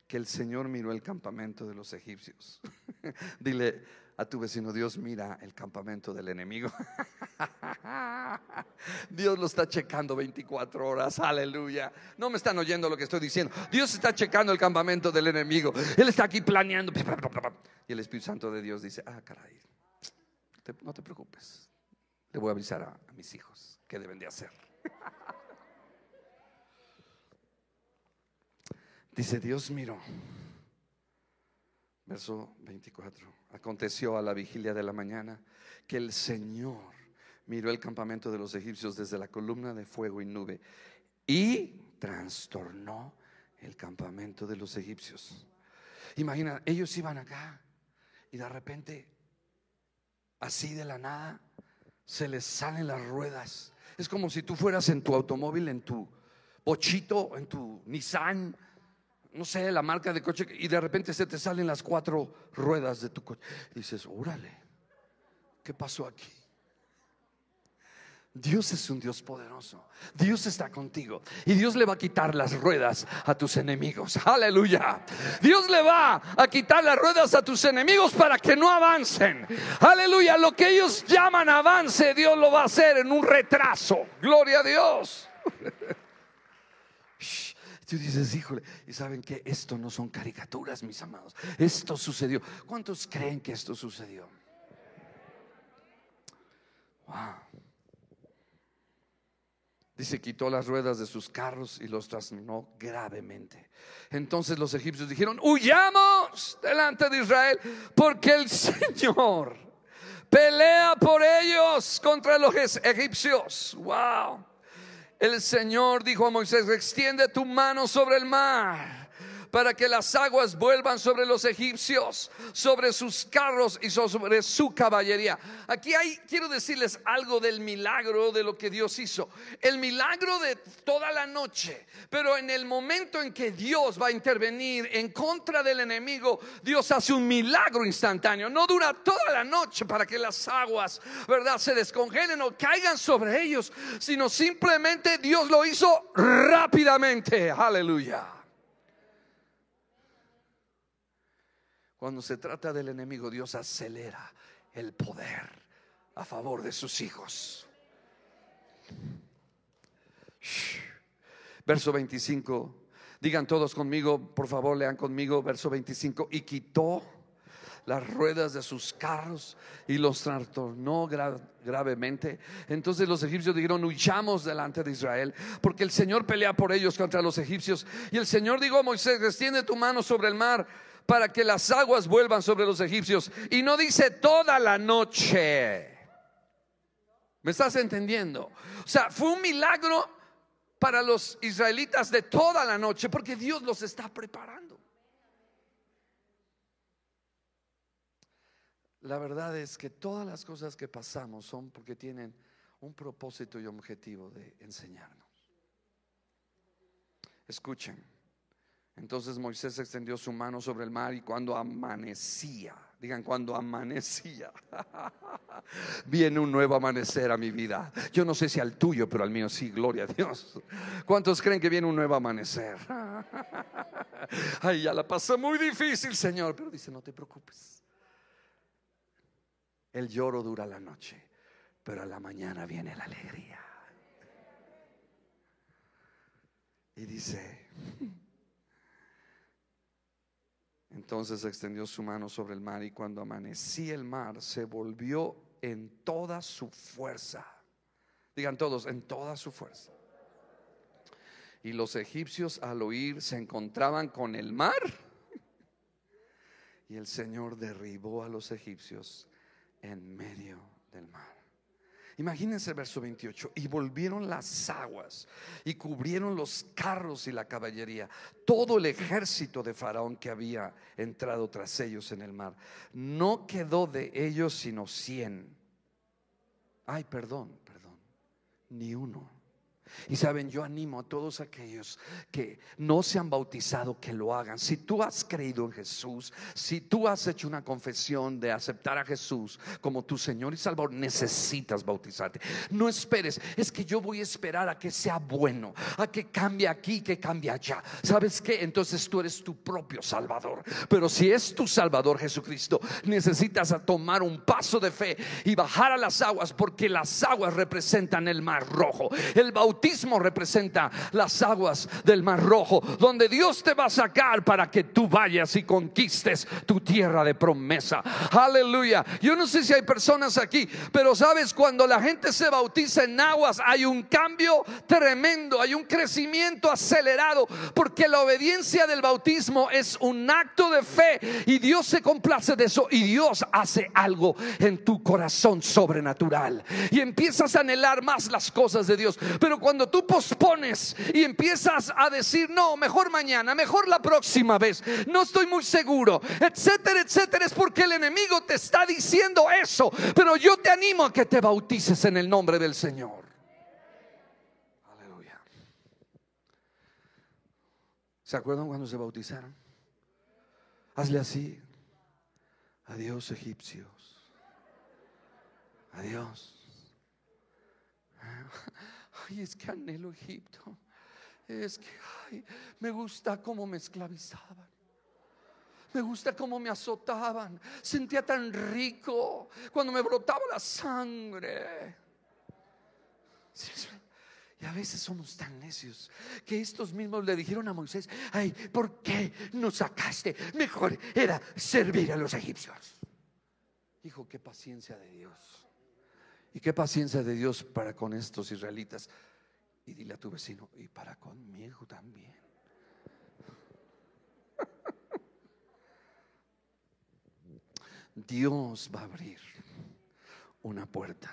que el Señor miró el campamento de los egipcios. Dile, a tu vecino, Dios mira el campamento del enemigo. Dios lo está checando 24 horas, aleluya. No me están oyendo lo que estoy diciendo. Dios está checando el campamento del enemigo. Él está aquí planeando. Y el Espíritu Santo de Dios dice, ah, caray, no te preocupes. Le voy a avisar a, mis hijos qué deben de hacer. Dice, Dios miró Verso 24. Aconteció a la vigilia de la mañana que el Señor miró el campamento de los egipcios desde la columna de fuego y nube y trastornó el campamento de los egipcios. Imagina, ellos iban acá y de repente, así de la nada, se les salen las ruedas. Es como si tú fueras en tu automóvil, en tu bochito, en tu Nissan, no sé, la marca de coche y de repente se te salen las cuatro ruedas de tu coche. dices, órale, ¿qué pasó aquí? Dios es un Dios poderoso. Dios está contigo. Y Dios le va a quitar las ruedas a tus enemigos. Aleluya. Dios le va a quitar las ruedas a tus enemigos para que no avancen. Aleluya. Lo que ellos llaman avance, Dios lo va a hacer en un retraso. Gloria a Dios. Tú dices, híjole, y saben que esto no son caricaturas, mis amados. Esto sucedió. ¿Cuántos creen que esto sucedió? Wow. Dice, quitó las ruedas de sus carros y los trastornó gravemente. Entonces los egipcios dijeron, huyamos delante de Israel porque el Señor pelea por ellos contra los egipcios. Wow. El Señor dijo a Moisés, extiende tu mano sobre el mar para que las aguas vuelvan sobre los egipcios, sobre sus carros y sobre su caballería. Aquí hay, quiero decirles algo del milagro de lo que Dios hizo. El milagro de toda la noche, pero en el momento en que Dios va a intervenir en contra del enemigo, Dios hace un milagro instantáneo. No dura toda la noche para que las aguas, ¿verdad?, se descongelen o caigan sobre ellos, sino simplemente Dios lo hizo rápidamente. Aleluya. Cuando se trata del enemigo, Dios acelera el poder a favor de sus hijos. Verso 25. Digan todos conmigo, por favor, lean conmigo, verso 25. Y quitó las ruedas de sus carros y los trastornó gravemente. Entonces los egipcios dijeron, huyamos delante de Israel, porque el Señor pelea por ellos contra los egipcios. Y el Señor dijo a Moisés, extiende tu mano sobre el mar para que las aguas vuelvan sobre los egipcios. Y no dice toda la noche. ¿Me estás entendiendo? O sea, fue un milagro para los israelitas de toda la noche porque Dios los está preparando. La verdad es que todas las cosas que pasamos son porque tienen un propósito y objetivo de enseñarnos. Escuchen. Entonces Moisés extendió su mano sobre el mar y cuando amanecía, digan cuando amanecía, viene un nuevo amanecer a mi vida. Yo no sé si al tuyo, pero al mío sí, gloria a Dios. ¿Cuántos creen que viene un nuevo amanecer? Ay, ya la pasó muy difícil, Señor, pero dice, no te preocupes. El lloro dura la noche, pero a la mañana viene la alegría. Y dice, entonces extendió su mano sobre el mar y cuando amanecía el mar se volvió en toda su fuerza. Digan todos, en toda su fuerza. Y los egipcios al oír se encontraban con el mar. Y el Señor derribó a los egipcios en medio del mar. Imagínense el verso 28. Y volvieron las aguas y cubrieron los carros y la caballería, todo el ejército de Faraón que había entrado tras ellos en el mar. No quedó de ellos sino cien. Ay, perdón, perdón. Ni uno. Y saben, yo animo a todos aquellos que no se han bautizado que lo hagan. Si tú has creído en Jesús, si tú has hecho una confesión de aceptar a Jesús como tu Señor y Salvador, necesitas bautizarte. No esperes, es que yo voy a esperar a que sea bueno, a que cambie aquí, que cambie allá. ¿Sabes qué? Entonces tú eres tu propio Salvador. Pero si es tu Salvador Jesucristo, necesitas tomar un paso de fe y bajar a las aguas porque las aguas representan el mar rojo. El bautismo representa las aguas del Mar Rojo, donde Dios te va a sacar para que tú vayas y conquistes tu tierra de promesa. Aleluya. Yo no sé si hay personas aquí, pero sabes, cuando la gente se bautiza en aguas, hay un cambio tremendo, hay un crecimiento acelerado, porque la obediencia del bautismo es un acto de fe y Dios se complace de eso y Dios hace algo en tu corazón sobrenatural y empiezas a anhelar más las cosas de Dios. Pero cuando tú pospones y empiezas a decir, no, mejor mañana, mejor la próxima vez, no estoy muy seguro, etcétera, etcétera, es porque el enemigo te está diciendo eso. Pero yo te animo a que te bautices en el nombre del Señor. Aleluya. ¿Se acuerdan cuando se bautizaron? Hazle así. Adiós egipcios. Adiós. Ay, es que anhelo Egipto. Es que ay, me gusta cómo me esclavizaban. Me gusta cómo me azotaban. Sentía tan rico cuando me brotaba la sangre. Y a veces somos tan necios que estos mismos le dijeron a Moisés, ay, ¿por qué nos sacaste? Mejor era servir a los egipcios. Hijo, qué paciencia de Dios. Y qué paciencia de Dios para con estos israelitas. Y dile a tu vecino, y para conmigo también. Dios va a abrir una puerta.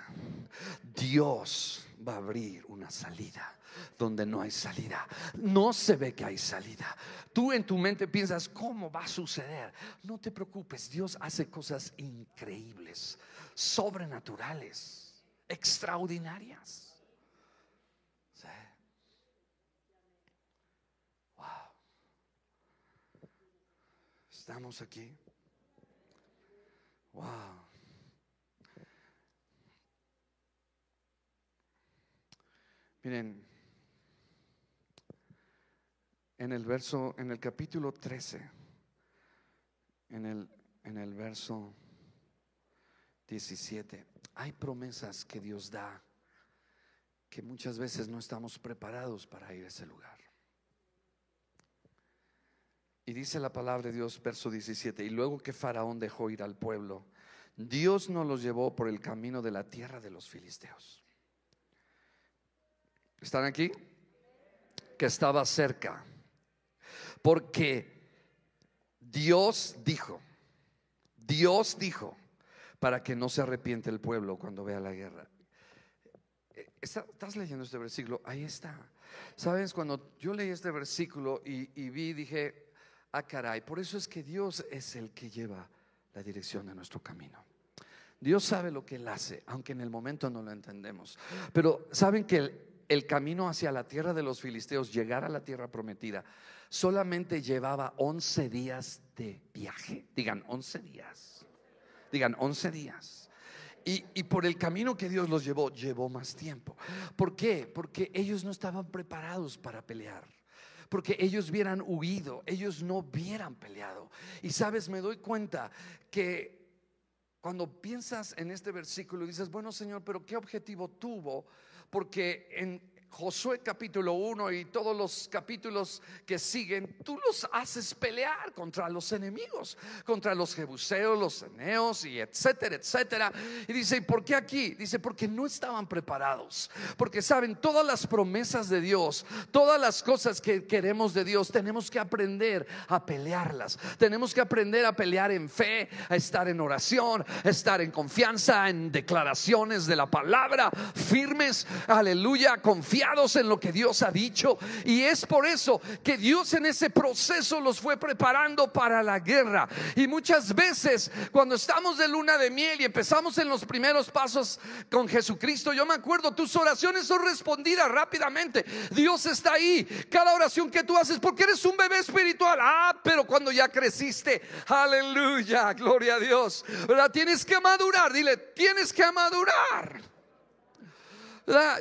Dios va a abrir una salida donde no hay salida. No se ve que hay salida. Tú en tu mente piensas, ¿cómo va a suceder? No te preocupes, Dios hace cosas increíbles, sobrenaturales, extraordinarias. Wow. Estamos aquí. Wow. Miren, en el verso, en el capítulo 13, en el, en el verso 17, hay promesas que Dios da que muchas veces no estamos preparados para ir a ese lugar. Y dice la palabra de Dios, verso 17, y luego que Faraón dejó ir al pueblo, Dios no los llevó por el camino de la tierra de los filisteos ¿Están aquí? Que estaba cerca. Porque Dios dijo, Dios dijo, para que no se arrepiente el pueblo cuando vea la guerra. ¿Estás leyendo este versículo? Ahí está. Sabes, cuando yo leí este versículo y, y vi, dije, ah, caray, por eso es que Dios es el que lleva la dirección de nuestro camino. Dios sabe lo que Él hace, aunque en el momento no lo entendemos. Pero saben que el, el camino hacia la tierra de los filisteos, llegar a la tierra prometida, solamente llevaba 11 días de viaje. Digan, 11 días. Digan, 11 días. Y, y, por el camino que Dios los llevó, llevó más tiempo. ¿Por qué? Porque ellos no estaban preparados para pelear. Porque ellos hubieran huido, ellos no hubieran peleado. Y sabes, me doy cuenta que cuando piensas en este versículo dices, bueno Señor, pero ¿qué objetivo tuvo? porque en Josué capítulo 1 y todos los capítulos que siguen, tú los haces pelear contra los enemigos, contra los jebuseos, los eneos y etcétera, etcétera. Y dice, ¿y por qué aquí? Dice, porque no estaban preparados, porque saben, todas las promesas de Dios, todas las cosas que queremos de Dios, tenemos que aprender a pelearlas, tenemos que aprender a pelear en fe, a estar en oración, a estar en confianza, en declaraciones de la palabra, firmes, aleluya, confianza en lo que Dios ha dicho. Y es por eso que Dios en ese proceso los fue preparando para la guerra. Y muchas veces cuando estamos de luna de miel y empezamos en los primeros pasos con Jesucristo, yo me acuerdo, tus oraciones son respondidas rápidamente. Dios está ahí. Cada oración que tú haces, porque eres un bebé espiritual. Ah, pero cuando ya creciste, aleluya, gloria a Dios. ¿Verdad? Tienes que madurar, dile, tienes que madurar.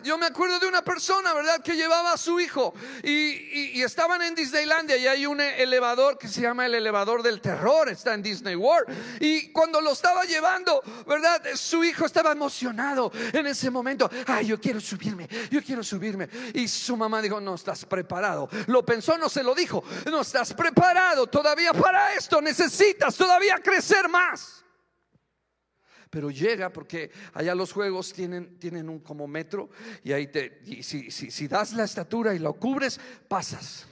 Yo me acuerdo de una persona, ¿verdad? Que llevaba a su hijo y, estaban en Disneylandia y hay un elevador que se llama el elevador del terror, está en Disney World. Y cuando lo estaba llevando, ¿verdad? Su hijo estaba emocionado en ese momento. Ay, yo quiero subirme, yo quiero subirme. Y su mamá dijo, no estás preparado. Lo pensó, no se lo dijo. No estás preparado todavía para esto. Necesitas todavía crecer más pero llega porque allá los juegos tienen, tienen un como metro y ahí te, si, si, das la estatura y lo cubres, pasas.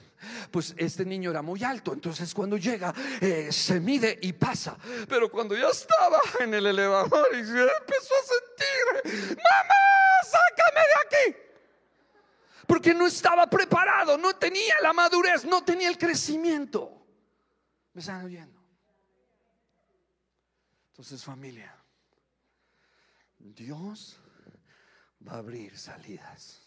Pues este niño era muy alto, entonces cuando llega eh, se mide y pasa. Pero cuando ya estaba en el elevador y empezó a sentir, mamá, sácame de aquí. Porque no estaba preparado, no tenía la madurez, no tenía el crecimiento. ¿Me están oyendo? Entonces familia, Dios va a abrir salidas.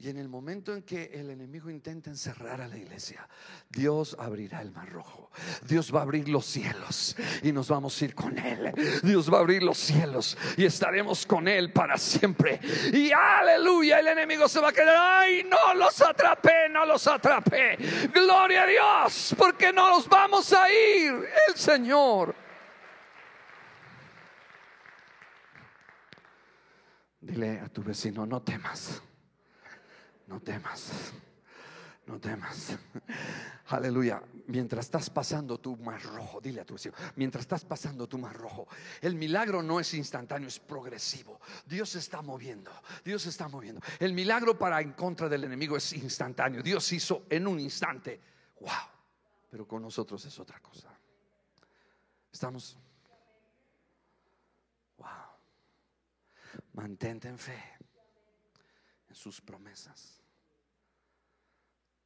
Y en el momento en que el enemigo intenta encerrar a la iglesia, Dios abrirá el mar rojo. Dios va a abrir los cielos y nos vamos a ir con Él. Dios va a abrir los cielos y estaremos con Él para siempre. Y aleluya, el enemigo se va a quedar. Ay, no los atrapé, no los atrapé. Gloria a Dios, porque no los vamos a ir. El Señor. Dile a tu vecino, no temas no temas, no temas. Aleluya. Mientras estás pasando tu mar rojo, dile a tu vecino, mientras estás pasando tu mar rojo, el milagro no es instantáneo, es progresivo. Dios está moviendo, Dios está moviendo. El milagro para en contra del enemigo es instantáneo. Dios hizo en un instante. Wow. Pero con nosotros es otra cosa. Estamos. Mantente en fe en sus promesas.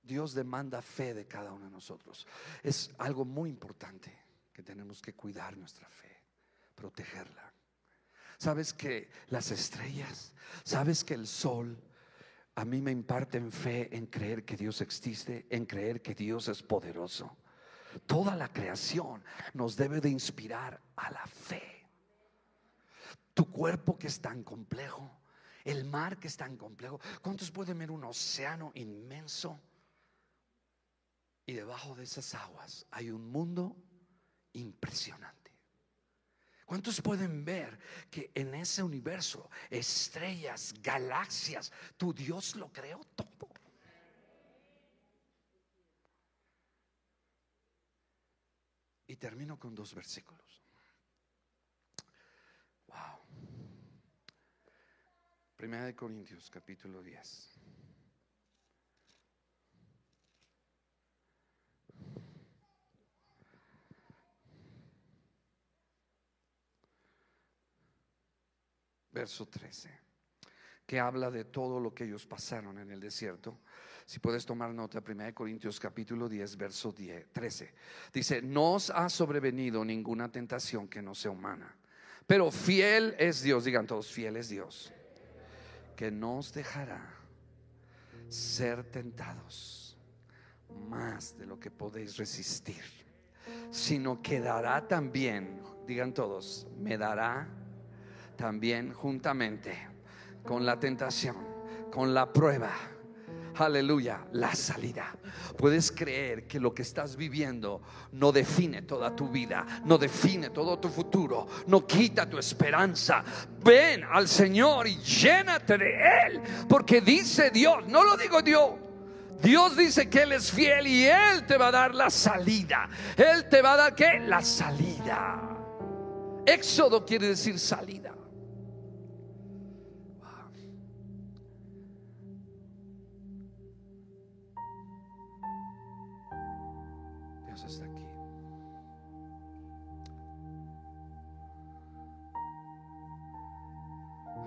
Dios demanda fe de cada uno de nosotros. Es algo muy importante que tenemos que cuidar nuestra fe, protegerla. Sabes que las estrellas, sabes que el sol a mí me imparten fe en creer que Dios existe, en creer que Dios es poderoso. Toda la creación nos debe de inspirar a la fe. Tu cuerpo que es tan complejo, el mar que es tan complejo. ¿Cuántos pueden ver un océano inmenso? Y debajo de esas aguas hay un mundo impresionante. ¿Cuántos pueden ver que en ese universo, estrellas, galaxias, tu Dios lo creó todo? Y termino con dos versículos. Wow. Primera de Corintios, capítulo 10. verso 13, que habla de todo lo que ellos pasaron en el desierto. Si puedes tomar nota, 1 Corintios capítulo 10, verso 10, 13. Dice, no os ha sobrevenido ninguna tentación que no sea humana, pero fiel es Dios, digan todos, fiel es Dios, que no os dejará ser tentados más de lo que podéis resistir, sino que dará también, digan todos, me dará también juntamente con la tentación, con la prueba. Aleluya, la salida. Puedes creer que lo que estás viviendo no define toda tu vida, no define todo tu futuro, no quita tu esperanza. Ven al Señor y llénate de Él, porque dice Dios, no lo digo Dios, Dios dice que Él es fiel y Él te va a dar la salida. Él te va a dar qué? La salida. Éxodo quiere decir salida.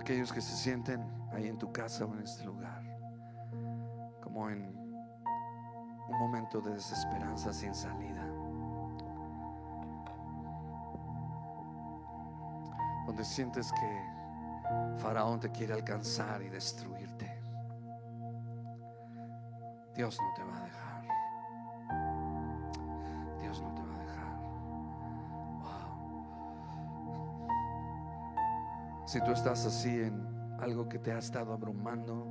Aquellos que se sienten ahí en tu casa o en este lugar, como en un momento de desesperanza sin salida, donde sientes que Faraón te quiere alcanzar y destruirte. Dios no te va Si tú estás así en algo que te ha estado abrumando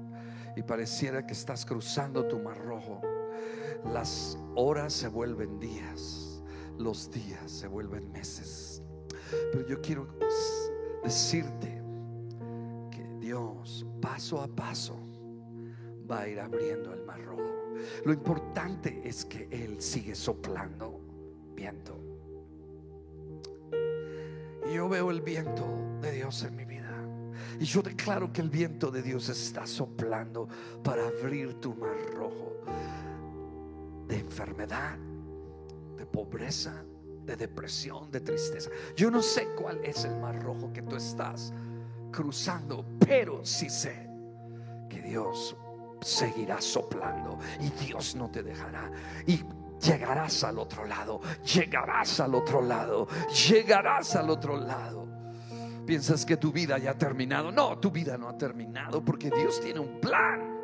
y pareciera que estás cruzando tu mar rojo, las horas se vuelven días, los días se vuelven meses. Pero yo quiero decirte que Dios paso a paso va a ir abriendo el mar rojo. Lo importante es que Él sigue soplando viento. Y yo veo el viento de Dios en mi vida. Y yo declaro que el viento de Dios está soplando para abrir tu mar rojo de enfermedad, de pobreza, de depresión, de tristeza. Yo no sé cuál es el mar rojo que tú estás cruzando, pero sí sé que Dios seguirá soplando y Dios no te dejará. Y llegarás al otro lado, llegarás al otro lado, llegarás al otro lado. Piensas que tu vida ya ha terminado. No, tu vida no ha terminado porque Dios tiene un plan.